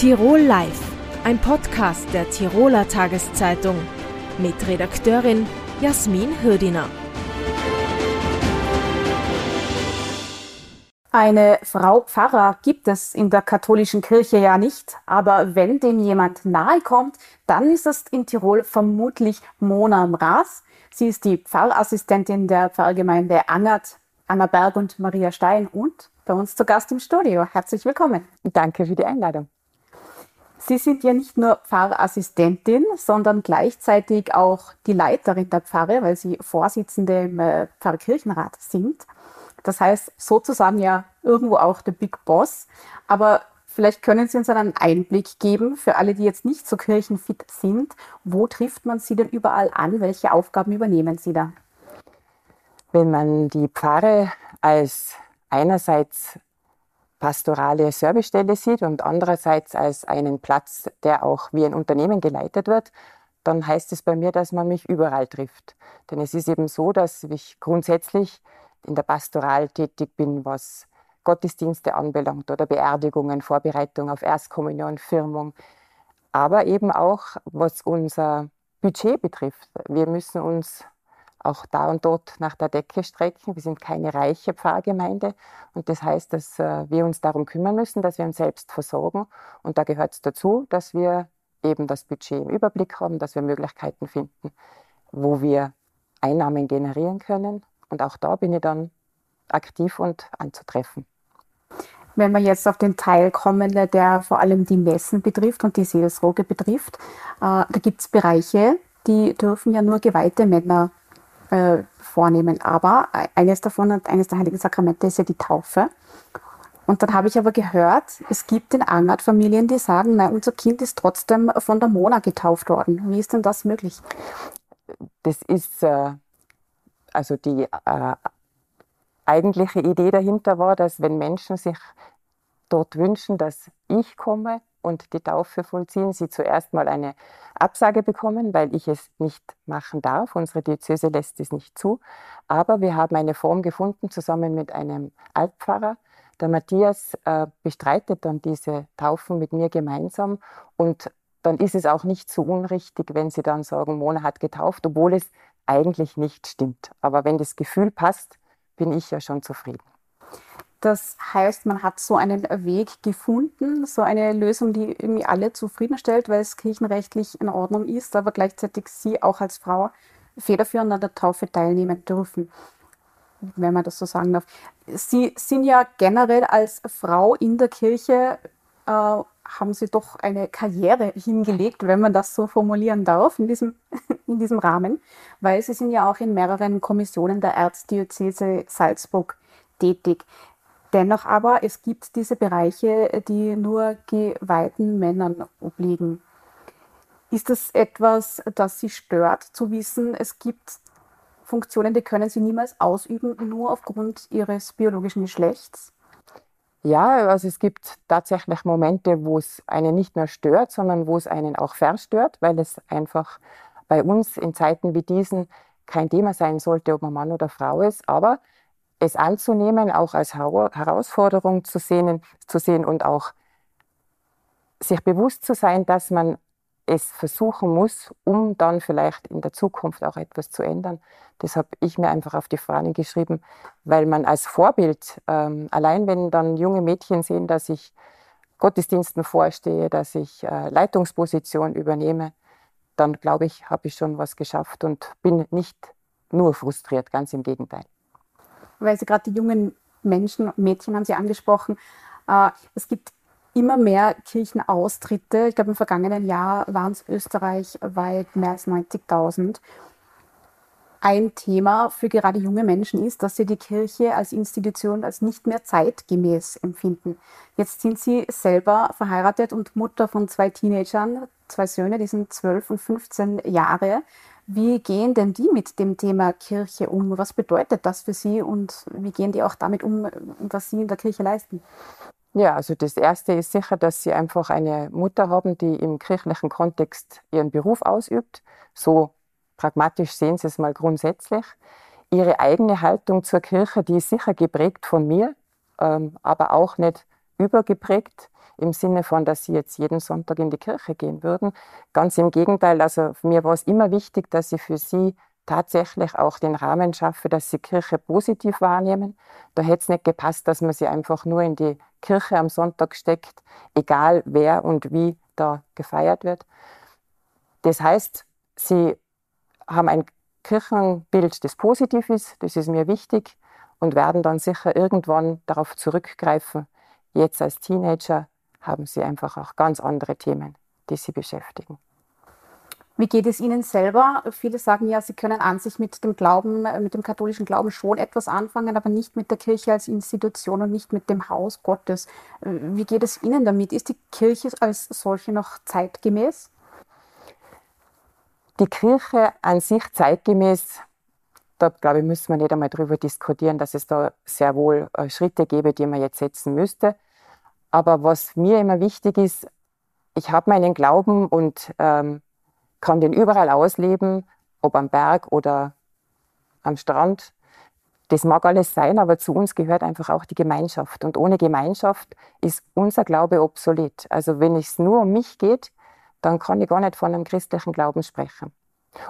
Tirol Live, ein Podcast der Tiroler Tageszeitung mit Redakteurin Jasmin Hürdiner. Eine Frau Pfarrer gibt es in der katholischen Kirche ja nicht, aber wenn dem jemand nahe kommt, dann ist es in Tirol vermutlich Mona Mraz. Sie ist die Pfarrassistentin der Pfarrgemeinde Angert, Anna Berg und Maria Stein und bei uns zu Gast im Studio. Herzlich willkommen. Danke für die Einladung. Sie sind ja nicht nur Pfarrassistentin, sondern gleichzeitig auch die Leiterin der Pfarre, weil Sie Vorsitzende im äh, Pfarrkirchenrat sind. Das heißt sozusagen ja irgendwo auch der Big Boss. Aber vielleicht können Sie uns einen Einblick geben für alle, die jetzt nicht so kirchenfit sind. Wo trifft man Sie denn überall an? Welche Aufgaben übernehmen Sie da? Wenn man die Pfarre als einerseits pastorale Servicestelle sieht und andererseits als einen Platz, der auch wie ein Unternehmen geleitet wird, dann heißt es bei mir, dass man mich überall trifft. Denn es ist eben so, dass ich grundsätzlich in der Pastoral tätig bin, was Gottesdienste anbelangt oder Beerdigungen, Vorbereitung auf Erstkommunion, Firmung, aber eben auch was unser Budget betrifft. Wir müssen uns auch da und dort nach der Decke strecken. Wir sind keine reiche Pfarrgemeinde und das heißt, dass äh, wir uns darum kümmern müssen, dass wir uns selbst versorgen und da gehört es dazu, dass wir eben das Budget im Überblick haben, dass wir Möglichkeiten finden, wo wir Einnahmen generieren können und auch da bin ich dann aktiv und anzutreffen. Wenn wir jetzt auf den Teil kommen, der vor allem die Messen betrifft und die Seelsorge betrifft, äh, da gibt es Bereiche, die dürfen ja nur geweihte Männer äh, vornehmen. Aber eines davon und eines der heiligen Sakramente ist ja die Taufe. Und dann habe ich aber gehört, es gibt in Angert Familien, die sagen, nein, unser Kind ist trotzdem von der Mona getauft worden. Wie ist denn das möglich? Das ist äh, also die äh, eigentliche Idee dahinter war, dass wenn Menschen sich dort wünschen, dass ich komme und die Taufe vollziehen, sie zuerst mal eine Absage bekommen, weil ich es nicht machen darf. Unsere Diözese lässt es nicht zu. Aber wir haben eine Form gefunden, zusammen mit einem Altpfarrer. Der Matthias äh, bestreitet dann diese Taufen mit mir gemeinsam und dann ist es auch nicht so unrichtig, wenn sie dann sagen, Mona hat getauft, obwohl es eigentlich nicht stimmt. Aber wenn das Gefühl passt, bin ich ja schon zufrieden. Das heißt, man hat so einen Weg gefunden, so eine Lösung, die irgendwie alle zufriedenstellt, weil es kirchenrechtlich in Ordnung ist, aber gleichzeitig Sie auch als Frau federführend an der Taufe teilnehmen dürfen, wenn man das so sagen darf. Sie sind ja generell als Frau in der Kirche äh, haben Sie doch eine Karriere hingelegt, wenn man das so formulieren darf, in diesem, in diesem Rahmen, weil Sie sind ja auch in mehreren Kommissionen der Erzdiözese Salzburg tätig. Dennoch aber, es gibt diese Bereiche, die nur geweihten Männern obliegen. Ist das etwas, das Sie stört, zu wissen, es gibt Funktionen, die können Sie niemals ausüben, nur aufgrund Ihres biologischen Geschlechts? Ja, also es gibt tatsächlich Momente, wo es einen nicht nur stört, sondern wo es einen auch verstört, weil es einfach bei uns in Zeiten wie diesen kein Thema sein sollte, ob man Mann oder Frau ist. Aber es anzunehmen, auch als Herausforderung zu sehen, zu sehen und auch sich bewusst zu sein, dass man es versuchen muss, um dann vielleicht in der Zukunft auch etwas zu ändern. Das habe ich mir einfach auf die Fahnen geschrieben, weil man als Vorbild, ähm, allein wenn dann junge Mädchen sehen, dass ich Gottesdiensten vorstehe, dass ich äh, Leitungsposition übernehme, dann glaube ich, habe ich schon was geschafft und bin nicht nur frustriert, ganz im Gegenteil. Weil Sie gerade die jungen Menschen, Mädchen haben Sie angesprochen. Äh, es gibt immer mehr Kirchenaustritte. Ich glaube, im vergangenen Jahr waren es österreichweit mehr als 90.000. Ein Thema für gerade junge Menschen ist, dass sie die Kirche als Institution als nicht mehr zeitgemäß empfinden. Jetzt sind sie selber verheiratet und Mutter von zwei Teenagern, zwei Söhne, die sind 12 und 15 Jahre. Wie gehen denn die mit dem Thema Kirche um? Was bedeutet das für sie und wie gehen die auch damit um, was sie in der Kirche leisten? Ja, also das Erste ist sicher, dass Sie einfach eine Mutter haben, die im kirchlichen Kontext ihren Beruf ausübt. So pragmatisch sehen Sie es mal grundsätzlich. Ihre eigene Haltung zur Kirche, die ist sicher geprägt von mir, ähm, aber auch nicht übergeprägt im Sinne von, dass sie jetzt jeden Sonntag in die Kirche gehen würden. Ganz im Gegenteil, also mir war es immer wichtig, dass ich für sie tatsächlich auch den Rahmen schaffe, dass sie Kirche positiv wahrnehmen. Da hätte es nicht gepasst, dass man sie einfach nur in die Kirche am Sonntag steckt, egal wer und wie da gefeiert wird. Das heißt, sie haben ein Kirchenbild, das positiv ist, das ist mir wichtig und werden dann sicher irgendwann darauf zurückgreifen. Jetzt als Teenager haben sie einfach auch ganz andere Themen, die sie beschäftigen. Wie geht es Ihnen selber? Viele sagen ja, Sie können an sich mit dem Glauben, mit dem katholischen Glauben schon etwas anfangen, aber nicht mit der Kirche als Institution und nicht mit dem Haus Gottes. Wie geht es Ihnen damit? Ist die Kirche als solche noch zeitgemäß? Die Kirche an sich zeitgemäß, da glaube ich, müssen wir nicht einmal darüber diskutieren, dass es da sehr wohl äh, Schritte gäbe, die man jetzt setzen müsste. Aber was mir immer wichtig ist, ich habe meinen Glauben und ähm, kann den überall ausleben, ob am Berg oder am Strand. Das mag alles sein, aber zu uns gehört einfach auch die Gemeinschaft. Und ohne Gemeinschaft ist unser Glaube obsolet. Also wenn es nur um mich geht, dann kann ich gar nicht von einem christlichen Glauben sprechen.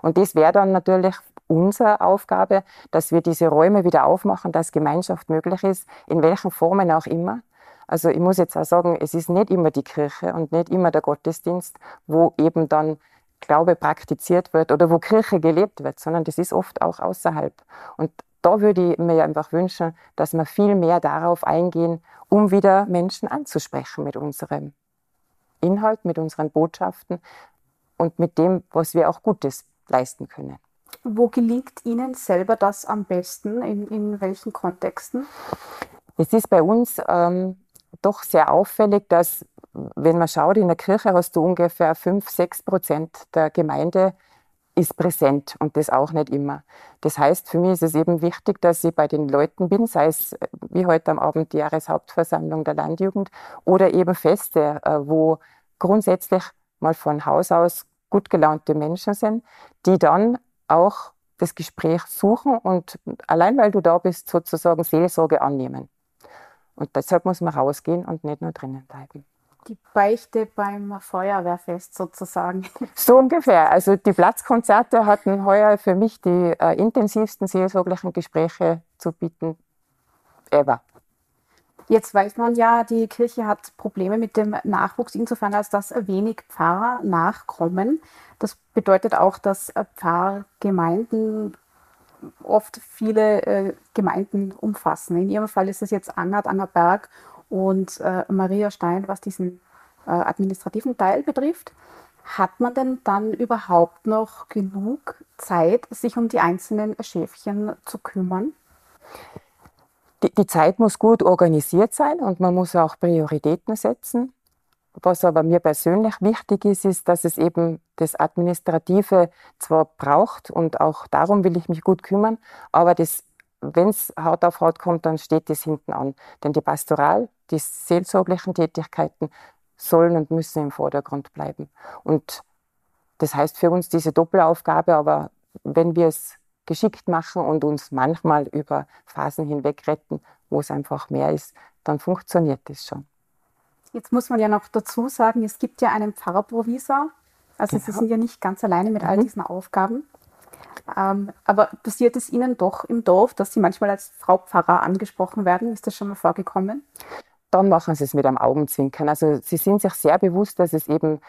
Und das wäre dann natürlich unsere Aufgabe, dass wir diese Räume wieder aufmachen, dass Gemeinschaft möglich ist, in welchen Formen auch immer. Also ich muss jetzt auch sagen, es ist nicht immer die Kirche und nicht immer der Gottesdienst, wo eben dann Glaube praktiziert wird oder wo Kirche gelebt wird, sondern das ist oft auch außerhalb. Und da würde ich mir einfach wünschen, dass wir viel mehr darauf eingehen, um wieder Menschen anzusprechen mit unserem Inhalt, mit unseren Botschaften und mit dem, was wir auch Gutes leisten können. Wo gelingt Ihnen selber das am besten? In, in welchen Kontexten? Es ist bei uns ähm, doch sehr auffällig, dass, wenn man schaut, in der Kirche hast du ungefähr 5, 6 Prozent der Gemeinde ist präsent und das auch nicht immer. Das heißt, für mich ist es eben wichtig, dass ich bei den Leuten bin, sei es äh, wie heute am Abend die Jahreshauptversammlung der Landjugend oder eben Feste, äh, wo grundsätzlich mal von Haus aus gut gelaunte Menschen sind, die dann auch das Gespräch suchen und allein weil du da bist, sozusagen Seelsorge annehmen. Und deshalb muss man rausgehen und nicht nur drinnen bleiben. Die Beichte beim Feuerwehrfest sozusagen. So ungefähr. Also die Platzkonzerte hatten heuer für mich die äh, intensivsten seelsorglichen Gespräche zu bieten ever. Jetzt weiß man ja, die Kirche hat Probleme mit dem Nachwuchs, insofern als dass wenig Pfarrer nachkommen. Das bedeutet auch, dass Pfarrgemeinden oft viele äh, Gemeinden umfassen. In Ihrem Fall ist es jetzt Angert, Angerberg und äh, Maria Stein, was diesen äh, administrativen Teil betrifft. Hat man denn dann überhaupt noch genug Zeit, sich um die einzelnen Schäfchen zu kümmern? Die, die Zeit muss gut organisiert sein und man muss auch Prioritäten setzen. Was aber mir persönlich wichtig ist, ist, dass es eben das Administrative zwar braucht und auch darum will ich mich gut kümmern, aber wenn es Haut auf Haut kommt, dann steht das hinten an. Denn die Pastoral, die seelsorglichen Tätigkeiten sollen und müssen im Vordergrund bleiben. Und das heißt für uns diese Doppelaufgabe, aber wenn wir es geschickt machen und uns manchmal über Phasen hinweg retten, wo es einfach mehr ist, dann funktioniert das schon. Jetzt muss man ja noch dazu sagen, es gibt ja einen Pfarrerprovisor. Also genau. Sie sind ja nicht ganz alleine mit all mhm. diesen Aufgaben. Ähm, aber passiert es Ihnen doch im Dorf, dass Sie manchmal als Frau Pfarrer angesprochen werden? Ist das schon mal vorgekommen? Dann machen Sie es mit einem Augenzwinkern. Also Sie sind sich sehr bewusst, dass es eben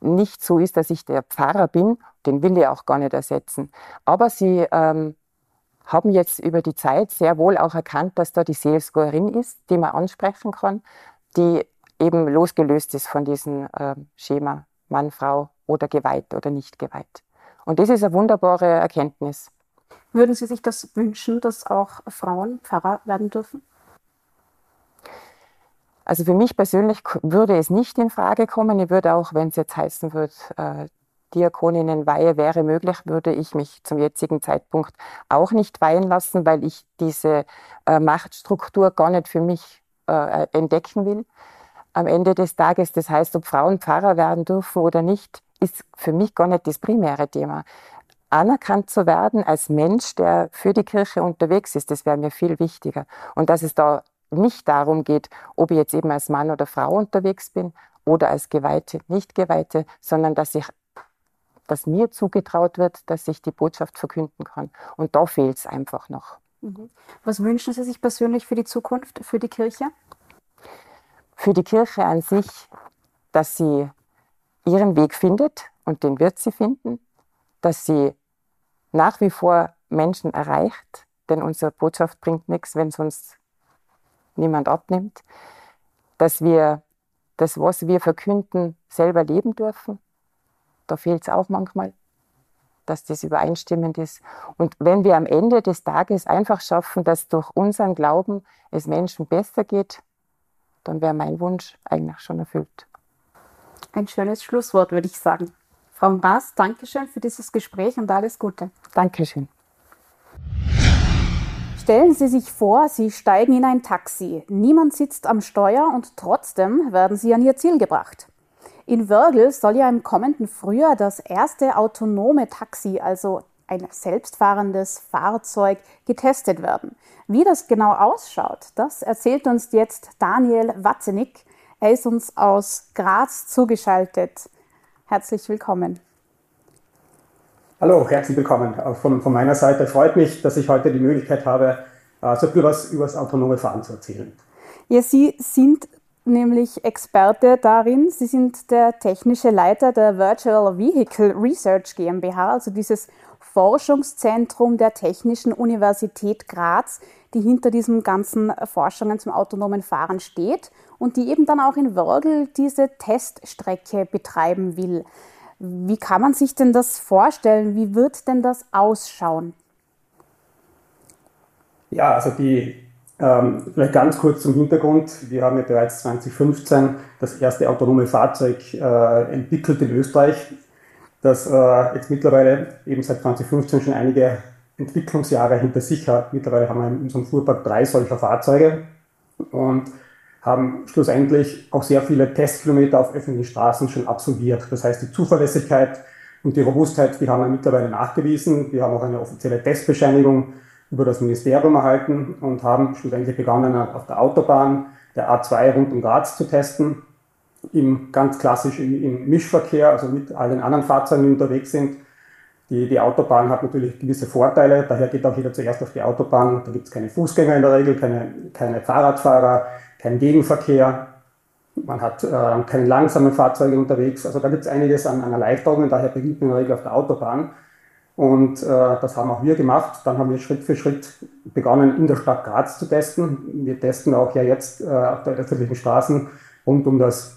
nicht so ist, dass ich der Pfarrer bin. Den will ich auch gar nicht ersetzen. Aber Sie ähm, haben jetzt über die Zeit sehr wohl auch erkannt, dass da die Seelsorgerin ist, die man ansprechen kann die eben losgelöst ist von diesem äh, Schema Mann, Frau oder geweiht oder nicht geweiht. Und das ist eine wunderbare Erkenntnis. Würden Sie sich das wünschen, dass auch Frauen Pfarrer werden dürfen? Also für mich persönlich würde es nicht in Frage kommen. Ich würde auch, wenn es jetzt heißen würde, äh, Diakoninnenweihe wäre möglich, würde ich mich zum jetzigen Zeitpunkt auch nicht weihen lassen, weil ich diese äh, Machtstruktur gar nicht für mich äh, entdecken will am Ende des Tages. Das heißt, ob Frauen Pfarrer werden dürfen oder nicht, ist für mich gar nicht das primäre Thema. Anerkannt zu werden als Mensch, der für die Kirche unterwegs ist, das wäre mir viel wichtiger. Und dass es da nicht darum geht, ob ich jetzt eben als Mann oder Frau unterwegs bin oder als Geweihte, nicht Geweihte, sondern dass ich dass mir zugetraut wird, dass ich die Botschaft verkünden kann. Und da fehlt es einfach noch. Mhm. Was wünschen Sie sich persönlich für die Zukunft, für die Kirche? Für die Kirche an sich, dass sie ihren Weg findet und den wird sie finden, dass sie nach wie vor Menschen erreicht, denn unsere Botschaft bringt nichts, wenn es uns niemand abnimmt, dass wir das, was wir verkünden, selber leben dürfen. Da fehlt es auch manchmal, dass das übereinstimmend ist. Und wenn wir am Ende des Tages einfach schaffen, dass durch unseren Glauben es Menschen besser geht, dann wäre mein Wunsch eigentlich schon erfüllt. Ein schönes Schlusswort, würde ich sagen. Frau Maas, Dankeschön für dieses Gespräch und alles Gute. Dankeschön. Stellen Sie sich vor, Sie steigen in ein Taxi. Niemand sitzt am Steuer und trotzdem werden Sie an Ihr Ziel gebracht. In Wörgl soll ja im kommenden Frühjahr das erste autonome Taxi, also ein selbstfahrendes Fahrzeug, getestet werden. Wie das genau ausschaut, das erzählt uns jetzt Daniel Watzenick. Er ist uns aus Graz zugeschaltet. Herzlich willkommen. Hallo, herzlich willkommen. Von, von, meiner Seite freut mich, dass ich heute die Möglichkeit habe, äh, so viel was über das autonome Fahren zu erzählen. Ja, Sie sind nämlich Experte darin. Sie sind der technische Leiter der Virtual Vehicle Research GmbH, also dieses Forschungszentrum der Technischen Universität Graz, die hinter diesen ganzen Forschungen zum autonomen Fahren steht und die eben dann auch in Wörgl diese Teststrecke betreiben will. Wie kann man sich denn das vorstellen? Wie wird denn das ausschauen? Ja, also die, ähm, vielleicht ganz kurz zum Hintergrund. Wir haben ja bereits 2015 das erste autonome Fahrzeug äh, entwickelt in Österreich, das äh, jetzt mittlerweile eben seit 2015 schon einige Entwicklungsjahre hinter sich hat. Mittlerweile haben wir in unserem Fuhrpark drei solcher Fahrzeuge und haben schlussendlich auch sehr viele Testkilometer auf öffentlichen Straßen schon absolviert. Das heißt, die Zuverlässigkeit und die Robustheit, die haben wir mittlerweile nachgewiesen. Wir haben auch eine offizielle Testbescheinigung über das Ministerium erhalten und haben schlussendlich begonnen, auf der Autobahn der A2 rund um Graz zu testen. Im ganz klassisch im, im Mischverkehr, also mit allen anderen Fahrzeugen, die unterwegs sind. Die, die Autobahn hat natürlich gewisse Vorteile, daher geht auch jeder zuerst auf die Autobahn. Da gibt es keine Fußgänger in der Regel, keine, keine Fahrradfahrer, kein Gegenverkehr, man hat äh, keine langsamen Fahrzeuge unterwegs. Also da gibt es einiges an, an Erleichterungen, daher beginnt man in der Regel auf der Autobahn. Und äh, das haben auch wir gemacht. Dann haben wir Schritt für Schritt begonnen, in der Stadt Graz zu testen. Wir testen auch ja jetzt äh, auf der öffentlichen Straßen rund um das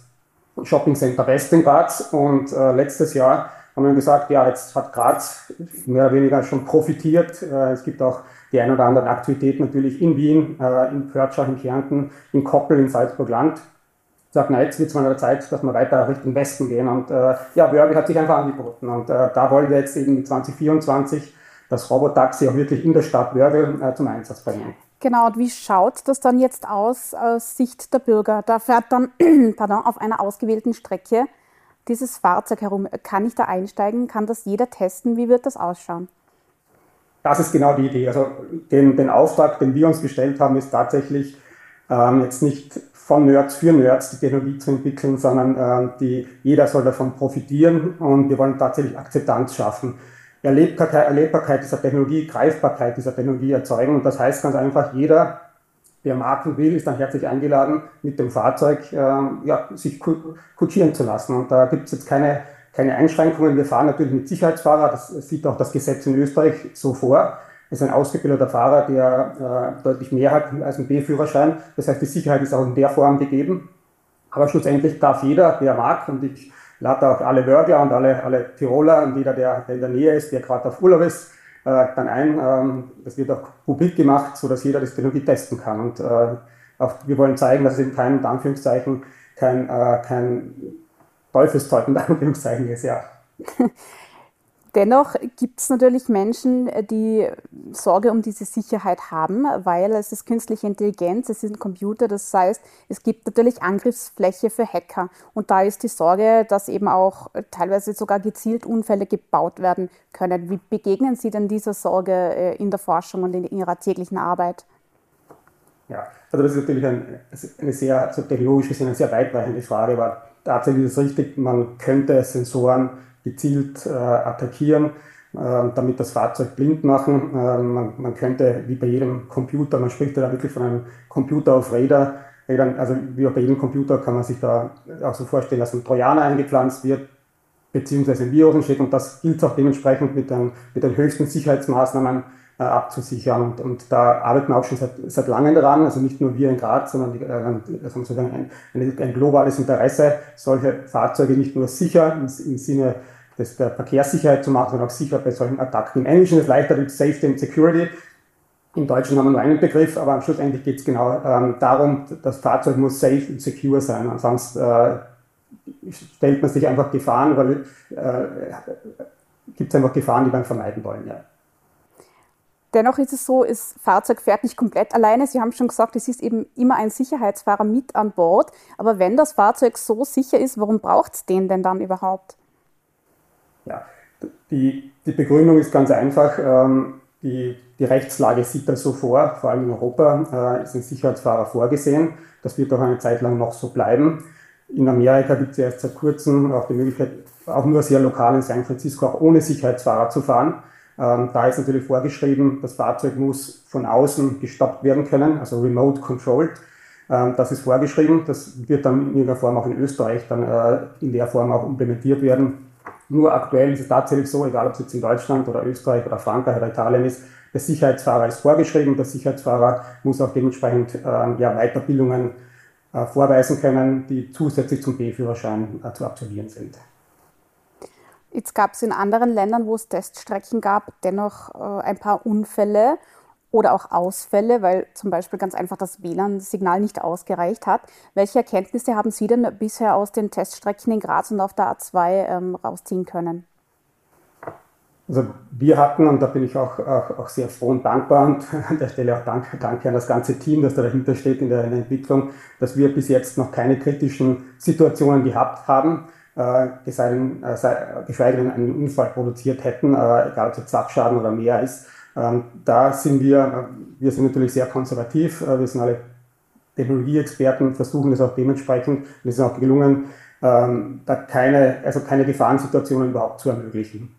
Shopping Center West in Graz. Und äh, letztes Jahr haben wir gesagt, ja, jetzt hat Graz mehr oder weniger schon profitiert. Äh, es gibt auch die ein oder anderen Aktivitäten natürlich in Wien, äh, in Pörtschach, in Kärnten, in Koppel, in Salzburg-Land. Sagt, na, jetzt wird es mal an der Zeit, dass wir weiter Richtung Westen gehen. Und äh, ja, Wörgl hat sich einfach angeboten. Und da wollen wir jetzt eben 2024 das Robotaxi auch wirklich in der Stadt äh, zum Einsatz bringen. Genau, und wie schaut das dann jetzt aus aus Sicht der Bürger? Da fährt dann pardon, auf einer ausgewählten Strecke dieses Fahrzeug herum. Kann ich da einsteigen? Kann das jeder testen? Wie wird das ausschauen? Das ist genau die Idee. Also den, den Auftrag, den wir uns gestellt haben, ist tatsächlich ähm, jetzt nicht von Nerds für Nerds die Technologie zu entwickeln, sondern ähm, die, jeder soll davon profitieren und wir wollen tatsächlich Akzeptanz schaffen. Erlebbarkeit, Erlebbarkeit dieser Technologie, Greifbarkeit dieser Technologie erzeugen. Und das heißt ganz einfach, jeder, mag und will, ist dann herzlich eingeladen, mit dem Fahrzeug äh, ja, sich kutschieren zu lassen. Und da gibt es jetzt keine keine Einschränkungen. Wir fahren natürlich mit Sicherheitsfahrer, das sieht auch das Gesetz in Österreich so vor. Es ist ein ausgebildeter Fahrer, der äh, deutlich mehr hat als ein B-Führerschein. Das heißt, die Sicherheit ist auch in der Form gegeben. Aber schlussendlich darf jeder, der mag, und ich lade auch alle Wörgler und alle, alle Tiroler und jeder, der, der in der Nähe ist, der gerade auf Urlaub ist, dann ein. Ähm, das wird auch publik gemacht, sodass jeder das Technologie testen kann. Und äh, auch, wir wollen zeigen, dass es eben kein, Anführungszeichen, kein, äh, kein Teufelszeug in Anführungszeichen ist, ja. Dennoch gibt es natürlich Menschen, die Sorge um diese Sicherheit haben, weil es ist künstliche Intelligenz, es ein Computer, das heißt, es gibt natürlich Angriffsfläche für Hacker. Und da ist die Sorge, dass eben auch teilweise sogar gezielt Unfälle gebaut werden können. Wie begegnen Sie denn dieser Sorge äh, in der Forschung und in Ihrer täglichen Arbeit? Ja, also das ist natürlich ein, eine sehr, also technologisch gesehen eine sehr weitreichende Frage, aber tatsächlich ist es richtig, man könnte Sensoren gezielt äh, attackieren, äh, damit das Fahrzeug blind machen. Äh, man, man, könnte, wie bei jedem Computer, man spricht ja da wirklich von einem Computer auf Räder, Rädern, also wie auch bei jedem Computer kann man sich da auch so vorstellen, dass ein Trojaner eingepflanzt wird, beziehungsweise ein Virus entsteht und das gilt auch dementsprechend mit den, mit den höchsten Sicherheitsmaßnahmen äh, abzusichern. Und, und da arbeiten wir auch schon seit, seit langem daran, also nicht nur wir in Graz, sondern die, äh, sozusagen ein, ein, ein, globales Interesse, solche Fahrzeuge nicht nur sicher im, im Sinne des, der Verkehrssicherheit zu machen, sondern auch sicher bei solchen Attacken. Im Englischen ist es leichter mit Safety and Security. Im Deutschen haben wir nur einen Begriff, aber schlussendlich geht es genau ähm, darum, das Fahrzeug muss safe und secure sein. Ansonsten äh, stellt man sich einfach Gefahren, weil äh, gibt es einfach Gefahren, die man vermeiden wollen. Ja. Dennoch ist es so, das Fahrzeug fährt nicht komplett alleine. Sie haben schon gesagt, es ist eben immer ein Sicherheitsfahrer mit an Bord. Aber wenn das Fahrzeug so sicher ist, warum braucht es den denn dann überhaupt? Ja, die, die Begründung ist ganz einfach. Ähm, die, die Rechtslage sieht das so vor, vor allem in Europa äh, ist ein Sicherheitsfahrer vorgesehen. Das wird auch eine Zeit lang noch so bleiben. In Amerika gibt es ja erst seit kurzem auch die Möglichkeit, auch nur sehr lokal in San Francisco auch ohne Sicherheitsfahrer zu fahren. Ähm, da ist natürlich vorgeschrieben, das Fahrzeug muss von außen gestoppt werden können, also remote controlled. Ähm, das ist vorgeschrieben. Das wird dann in irgendeiner Form auch in Österreich dann äh, in der Form auch implementiert werden. Nur aktuell ist es tatsächlich so, egal ob es jetzt in Deutschland oder Österreich oder Frankreich oder Italien ist, der Sicherheitsfahrer ist vorgeschrieben. Der Sicherheitsfahrer muss auch dementsprechend ähm, ja, Weiterbildungen äh, vorweisen können, die zusätzlich zum B-Führerschein äh, zu absolvieren sind. Jetzt gab es in anderen Ländern, wo es Teststrecken gab, dennoch äh, ein paar Unfälle oder auch Ausfälle, weil zum Beispiel ganz einfach das WLAN-Signal nicht ausgereicht hat. Welche Erkenntnisse haben Sie denn bisher aus den Teststrecken in Graz und auf der A2 ähm, rausziehen können? Also wir hatten, und da bin ich auch, auch, auch, sehr froh und dankbar und an der Stelle auch danke, danke an das ganze Team, das da dahinter steht in der, in der Entwicklung, dass wir bis jetzt noch keine kritischen Situationen gehabt haben äh, äh, geschweige denn einen Unfall produziert hätten, äh, egal ob es Sachschaden oder mehr ist. Ähm, da sind wir, wir sind natürlich sehr konservativ, wir sind alle Technologieexperten, versuchen es auch dementsprechend, und es ist auch gelungen, ähm, da keine, also keine Gefahrensituationen überhaupt zu ermöglichen.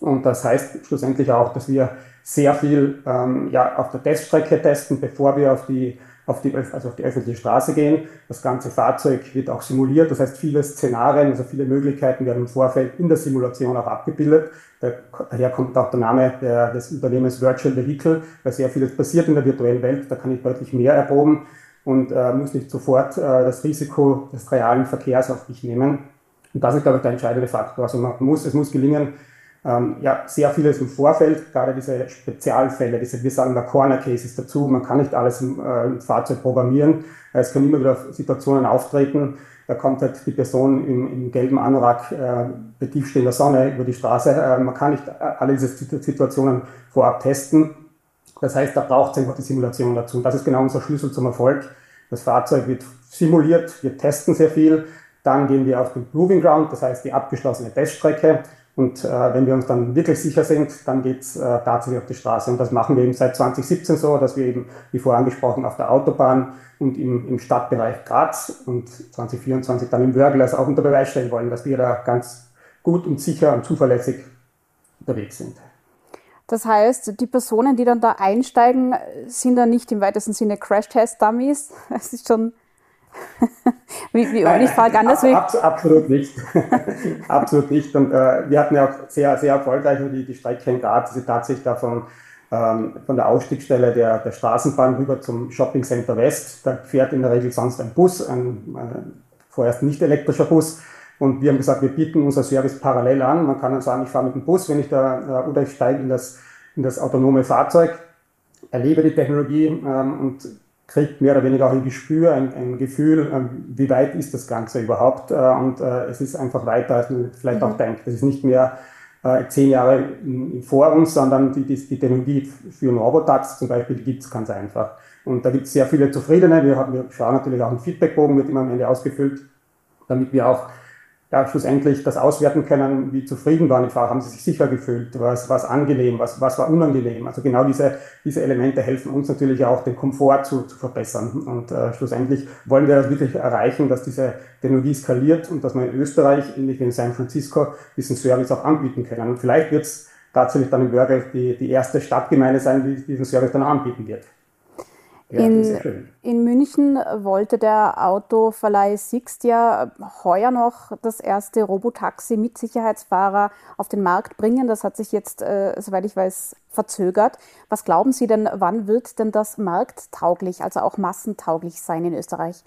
Und das heißt schlussendlich auch, dass wir sehr viel ähm, ja, auf der Teststrecke testen, bevor wir auf die auf die, also auf die öffentliche Straße gehen. Das ganze Fahrzeug wird auch simuliert, das heißt viele Szenarien, also viele Möglichkeiten werden im Vorfeld in der Simulation auch abgebildet. Daher kommt auch der Name der, des Unternehmens Virtual Vehicle, weil sehr vieles passiert in der virtuellen Welt, da kann ich deutlich mehr erproben und äh, muss nicht sofort äh, das Risiko des realen Verkehrs auf mich nehmen. Und das ist, glaube ich, der entscheidende Faktor. Also man muss, es muss gelingen, ähm, ja, sehr vieles im Vorfeld, gerade diese Spezialfälle, diese, wir sagen da Corner Cases dazu, man kann nicht alles im, äh, im Fahrzeug programmieren, es können immer wieder Situationen auftreten, da kommt halt die Person im, im gelben Anorak äh, bei tiefstehender Sonne über die Straße, äh, man kann nicht alle diese Situationen vorab testen, das heißt, da braucht es einfach die Simulation dazu. Und das ist genau unser Schlüssel zum Erfolg. Das Fahrzeug wird simuliert, wir testen sehr viel, dann gehen wir auf den Proving Ground, das heißt die abgeschlossene Teststrecke und äh, wenn wir uns dann wirklich sicher sind, dann geht's äh, tatsächlich auf die Straße. Und das machen wir eben seit 2017 so, dass wir eben, wie vorher angesprochen, auf der Autobahn und im, im Stadtbereich Graz und 2024 dann im Wörgl also auch unter Beweis stellen wollen, dass wir da ganz gut und sicher und zuverlässig unterwegs sind. Das heißt, die Personen, die dann da einsteigen, sind dann nicht im weitesten Sinne Crash-Test-Dummies. Es ist schon wie, wie, ich frage anders. Ab, absolut nicht. absolut nicht. Und äh, wir hatten ja auch sehr, sehr erfolgreich die, die Strecke in Graz, die tatsächlich davon ähm, von der Ausstiegsstelle der, der Straßenbahn rüber zum Shopping Center West. Da fährt in der Regel sonst ein Bus, ein, ein vorerst nicht elektrischer Bus. Und wir haben gesagt, wir bieten unser Service parallel an. Man kann dann sagen, ich fahre mit dem Bus, wenn ich da, äh, oder ich steige in das, in das autonome Fahrzeug, erlebe die Technologie ähm, und kriegt mehr oder weniger auch ein Gespür, ein, ein Gefühl, ähm, wie weit ist das Ganze überhaupt. Äh, und äh, es ist einfach weiter, als man vielleicht mhm. auch denkt. Es ist nicht mehr äh, zehn Jahre vor uns, sondern die, die, die Technologie für einen Robotax zum Beispiel, gibt es ganz einfach. Und da gibt es sehr viele Zufriedene. Wir, wir schauen natürlich auch einen Feedbackbogen, wird immer am Ende ausgefüllt, damit wir auch ja, schlussendlich das auswerten können, wie zufrieden waren die Fahrer, haben sie sich sicher gefühlt, was was angenehm, was, was war unangenehm. Also genau diese, diese Elemente helfen uns natürlich auch, den Komfort zu, zu verbessern. Und äh, schlussendlich wollen wir das wirklich erreichen, dass diese Technologie skaliert und dass man in Österreich, ähnlich wie in San Francisco, diesen Service auch anbieten können. Und vielleicht wird es tatsächlich dann in Wörgl die, die erste Stadtgemeinde sein, die diesen Service dann anbieten wird. Ja, in, in, München wollte der Autoverleih Sixt ja heuer noch das erste Robotaxi mit Sicherheitsfahrer auf den Markt bringen. Das hat sich jetzt, äh, soweit ich weiß, verzögert. Was glauben Sie denn, wann wird denn das markttauglich, also auch massentauglich sein in Österreich?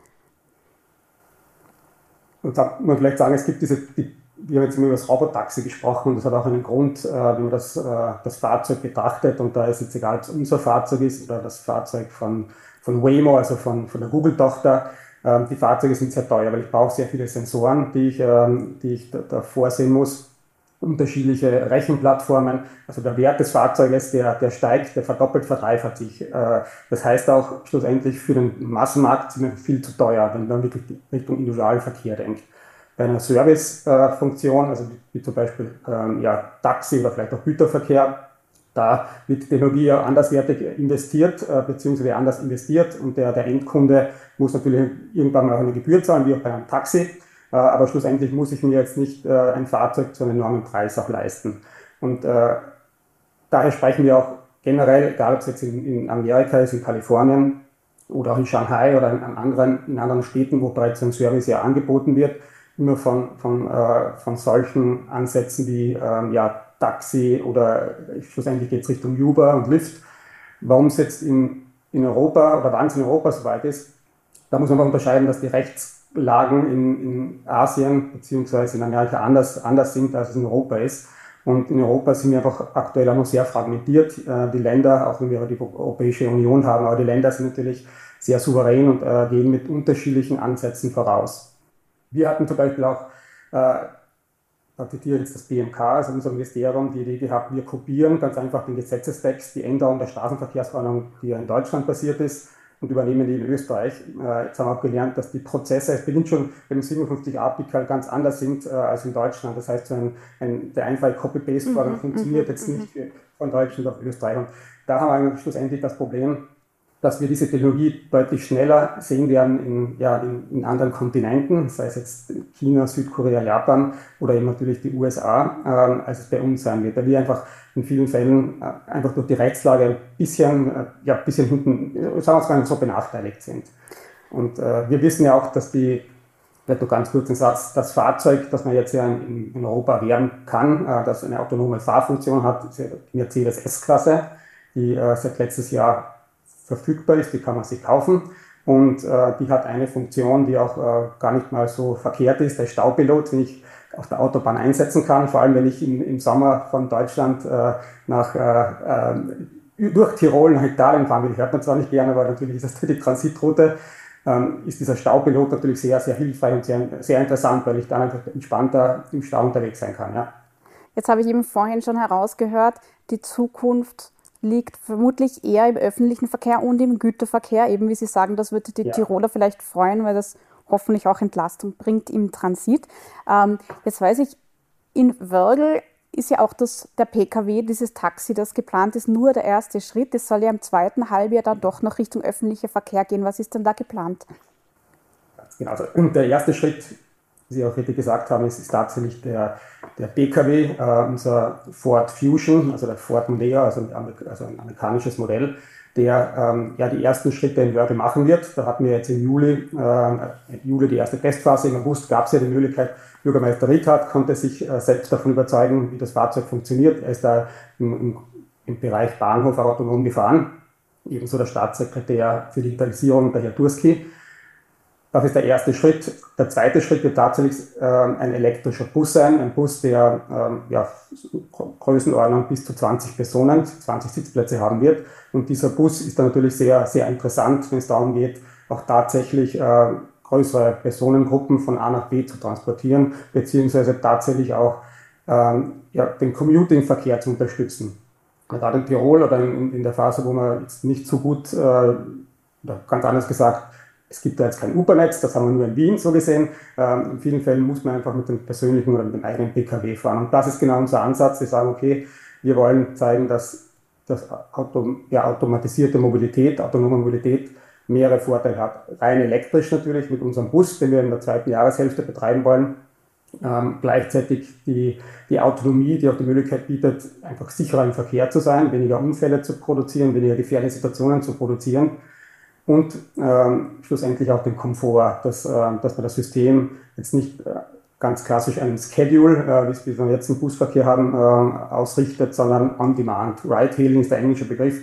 Und da muss man vielleicht sagen, es gibt diese, die wir haben jetzt immer über das Robotaxi gesprochen und das hat auch einen Grund, äh, wenn man das, äh, das Fahrzeug betrachtet und da ist jetzt egal, ob es unser Fahrzeug ist oder das Fahrzeug von, von Waymo, also von, von der Google-Tochter, ähm, die Fahrzeuge sind sehr teuer, weil ich brauche sehr viele Sensoren, die ich, ähm, die ich da, da vorsehen muss, unterschiedliche Rechenplattformen. Also der Wert des Fahrzeuges, der, der steigt, der verdoppelt, verdreifacht sich. Äh, das heißt auch schlussendlich für den Massenmarkt sind wir viel zu teuer, wenn man wirklich Richtung Individualverkehr denkt bei einer Servicefunktion, also wie, zum Beispiel ähm, ja, Taxi oder vielleicht auch Güterverkehr, da wird Technologie ja anderswertig investiert, äh, beziehungsweise anders investiert und der, der Endkunde muss natürlich irgendwann mal auch eine Gebühr zahlen, wie auch bei einem Taxi, äh, aber schlussendlich muss ich mir jetzt nicht äh, ein Fahrzeug zu einem enormen Preis auch leisten. Und äh, daher sprechen wir auch generell, egal ob es jetzt in, in Amerika ist, in Kalifornien oder auch in Shanghai oder in anderen, in anderen Städten, wo bereits ein Service ja angeboten wird, immer von, von, äh, von solchen Ansätzen wie ähm, ja, Taxi oder schlussendlich geht es Richtung Uber und Lyft. Warum es jetzt in, in Europa oder wann es in Europa so weit ist, da muss man mal unterscheiden, dass die Rechtslagen in, in Asien bzw. in Amerika anders, anders sind, als es in Europa ist. Und in Europa sind wir einfach aktuell auch noch sehr fragmentiert. Äh, die Länder, auch wenn wir die Europäische Union haben, aber die Länder sind natürlich sehr souverän und äh, gehen mit unterschiedlichen Ansätzen voraus. Wir hatten zum Beispiel auch, äh, da zitiere jetzt das BMK, also unser Ministerium, die Idee gehabt, wir kopieren ganz einfach den Gesetzestext, die Änderung der Straßenverkehrsordnung, die ja in Deutschland passiert ist, und übernehmen die in Österreich. Äh, jetzt haben wir auch gelernt, dass die Prozesse, es beginnt schon beim 57 Artikel ganz anders sind äh, als in Deutschland. Das heißt, so ein, ein, der einfache Copy-Paste-Vorgang mhm, funktioniert mhm, jetzt mhm. nicht von Deutschland auf Österreich. Und da haben wir schlussendlich das Problem, dass wir diese Technologie deutlich schneller sehen werden in, ja, in, in, anderen Kontinenten, sei es jetzt China, Südkorea, Japan oder eben natürlich die USA, äh, als es bei uns sein wird, weil wir einfach in vielen Fällen äh, einfach durch die Rechtslage ein bisschen, äh, ja, bisschen hinten, äh, sagen wir es nicht so benachteiligt sind. Und äh, wir wissen ja auch, dass die, vielleicht nur ganz kurz den Satz, das Fahrzeug, das man jetzt ja in, in Europa erwerben kann, äh, das eine autonome Fahrfunktion hat, ist die Mercedes S-Klasse, die seit letztes Jahr verfügbar ist, die kann man sich kaufen. Und äh, die hat eine Funktion, die auch äh, gar nicht mal so verkehrt ist, der Staupilot, den ich auf der Autobahn einsetzen kann, vor allem wenn ich im, im Sommer von Deutschland äh, nach, äh, äh, durch Tirol nach Italien fahren will. Hört man zwar nicht gerne, aber natürlich ist das die Transitroute. Ähm, ist dieser Staupilot natürlich sehr, sehr hilfreich und sehr, sehr interessant, weil ich dann einfach entspannter im Stau unterwegs sein kann. Ja. Jetzt habe ich eben vorhin schon herausgehört, die Zukunft liegt vermutlich eher im öffentlichen Verkehr und im Güterverkehr. Eben wie Sie sagen, das würde die ja. Tiroler vielleicht freuen, weil das hoffentlich auch Entlastung bringt im Transit. Ähm, jetzt weiß ich, in Wörgl ist ja auch das, der Pkw, dieses Taxi, das geplant ist, nur der erste Schritt. Es soll ja im zweiten Halbjahr dann doch noch Richtung öffentlicher Verkehr gehen. Was ist denn da geplant? Genau, also, und der erste Schritt Sie auch richtig gesagt haben, ist, ist tatsächlich der, der PKW, äh, unser Ford Fusion, also der Ford Mondeo, also ein, also ein amerikanisches Modell, der ähm, ja die ersten Schritte in Wörgl machen wird. Da hatten wir jetzt im Juli, äh, Juli die erste Testphase. Im August gab es ja die Möglichkeit, Bürgermeister Ritthardt konnte sich äh, selbst davon überzeugen, wie das Fahrzeug funktioniert. Er ist da im, im, im Bereich Bahnhof autonom gefahren. Ebenso der Staatssekretär für Digitalisierung, der Herr Durski. Das ist der erste Schritt. Der zweite Schritt wird tatsächlich äh, ein elektrischer Bus sein, ein Bus, der ähm, ja, Größenordnung bis zu 20 Personen, 20 Sitzplätze haben wird. Und dieser Bus ist dann natürlich sehr, sehr interessant, wenn es darum geht, auch tatsächlich äh, größere Personengruppen von A nach B zu transportieren, beziehungsweise tatsächlich auch ähm, ja, den Commuting-Verkehr zu unterstützen. Gerade in Tirol oder in, in, der Phase, wo man jetzt nicht so gut, äh, ganz anders gesagt, es gibt da jetzt kein Uber-Netz, das haben wir nur in Wien so gesehen. Ähm, in vielen Fällen muss man einfach mit dem persönlichen oder mit dem eigenen PKW fahren. Und das ist genau unser Ansatz. Wir sagen, okay, wir wollen zeigen, dass, dass Auto, ja, automatisierte Mobilität, autonome Mobilität mehrere Vorteile hat. Rein elektrisch natürlich mit unserem Bus, den wir in der zweiten Jahreshälfte betreiben wollen. Ähm, gleichzeitig die, die Autonomie, die auch die Möglichkeit bietet, einfach sicherer im Verkehr zu sein, weniger Unfälle zu produzieren, weniger gefährliche Situationen zu produzieren und ähm, schlussendlich auch den Komfort, dass, äh, dass man das System jetzt nicht äh, ganz klassisch einen Schedule, äh, wie wir jetzt im Busverkehr haben, äh, ausrichtet, sondern on demand. Ride-Hailing ist der englische Begriff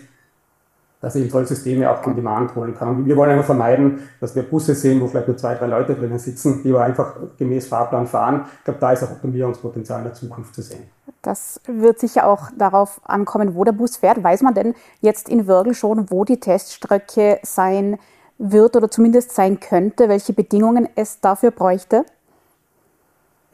dass ich solche Systeme auch on demand holen kann. Und wir wollen einfach vermeiden, dass wir Busse sehen, wo vielleicht nur zwei, drei Leute drinnen sitzen, die wir einfach gemäß Fahrplan fahren. Ich glaube, da ist auch Optimierungspotenzial in der Zukunft zu sehen. Das wird sicher auch darauf ankommen, wo der Bus fährt. Weiß man denn jetzt in Würgel schon, wo die Teststrecke sein wird oder zumindest sein könnte, welche Bedingungen es dafür bräuchte?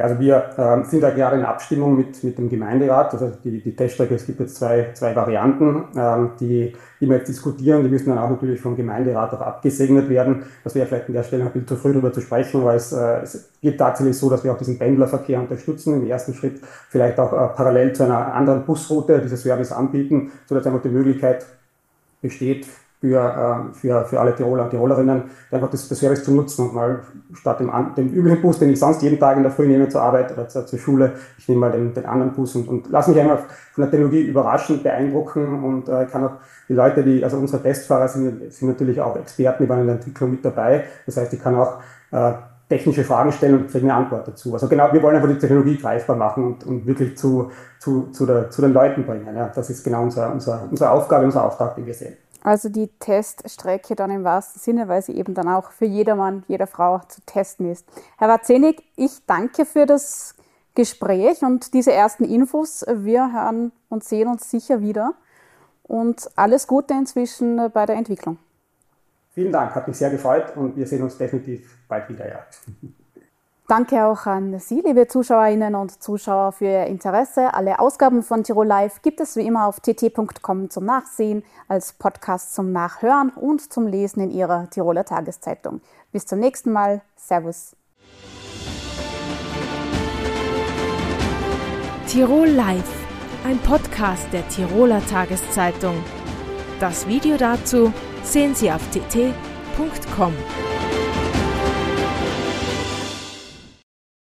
Also wir äh, sind da gerade in Abstimmung mit, mit dem Gemeinderat. Also die, die Teststrecke, es gibt jetzt zwei, zwei Varianten, ähm, die, die wir jetzt diskutieren. Die müssen dann auch natürlich vom Gemeinderat auch abgesegnet werden. Das wäre vielleicht an der Stelle ein bisschen zu früh darüber zu sprechen, weil es, äh, es geht tatsächlich so, dass wir auch diesen Pendlerverkehr unterstützen. Im ersten Schritt vielleicht auch äh, parallel zu einer anderen Busroute diese Service anbieten, sodass einfach die Möglichkeit besteht, für, äh, für, für alle Tiroler und Tirolerinnen, einfach das, das Service zu nutzen und mal statt dem, dem üblichen Bus, den ich sonst jeden Tag in der Früh nehme zur Arbeit oder zur, zur Schule, ich nehme mal den, den anderen Bus und, und lass mich einmal von der Technologie überraschen, beeindrucken und äh, kann auch die Leute, die, also unsere Testfahrer sind, sind natürlich auch Experten, die waren in der Entwicklung mit dabei. Das heißt, ich kann auch äh, technische Fragen stellen und kriege eine Antwort dazu. Also genau, wir wollen einfach die Technologie greifbar machen und, und wirklich zu, zu, zu, der, zu den Leuten bringen. Ja. Das ist genau unser, unser, unsere Aufgabe, unser Auftrag, den wir sehen. Also die Teststrecke dann im wahrsten Sinne, weil sie eben dann auch für jedermann, jede Frau zu testen ist. Herr Watzenig, ich danke für das Gespräch und diese ersten Infos. Wir hören und sehen uns sicher wieder. Und alles Gute inzwischen bei der Entwicklung. Vielen Dank, hat mich sehr gefreut und wir sehen uns definitiv bald wieder. Ja. Danke auch an Sie, liebe Zuschauerinnen und Zuschauer, für Ihr Interesse. Alle Ausgaben von Tirol Live gibt es wie immer auf tt.com zum Nachsehen, als Podcast zum Nachhören und zum Lesen in Ihrer Tiroler Tageszeitung. Bis zum nächsten Mal. Servus. Tirol Live, ein Podcast der Tiroler Tageszeitung. Das Video dazu sehen Sie auf tt.com.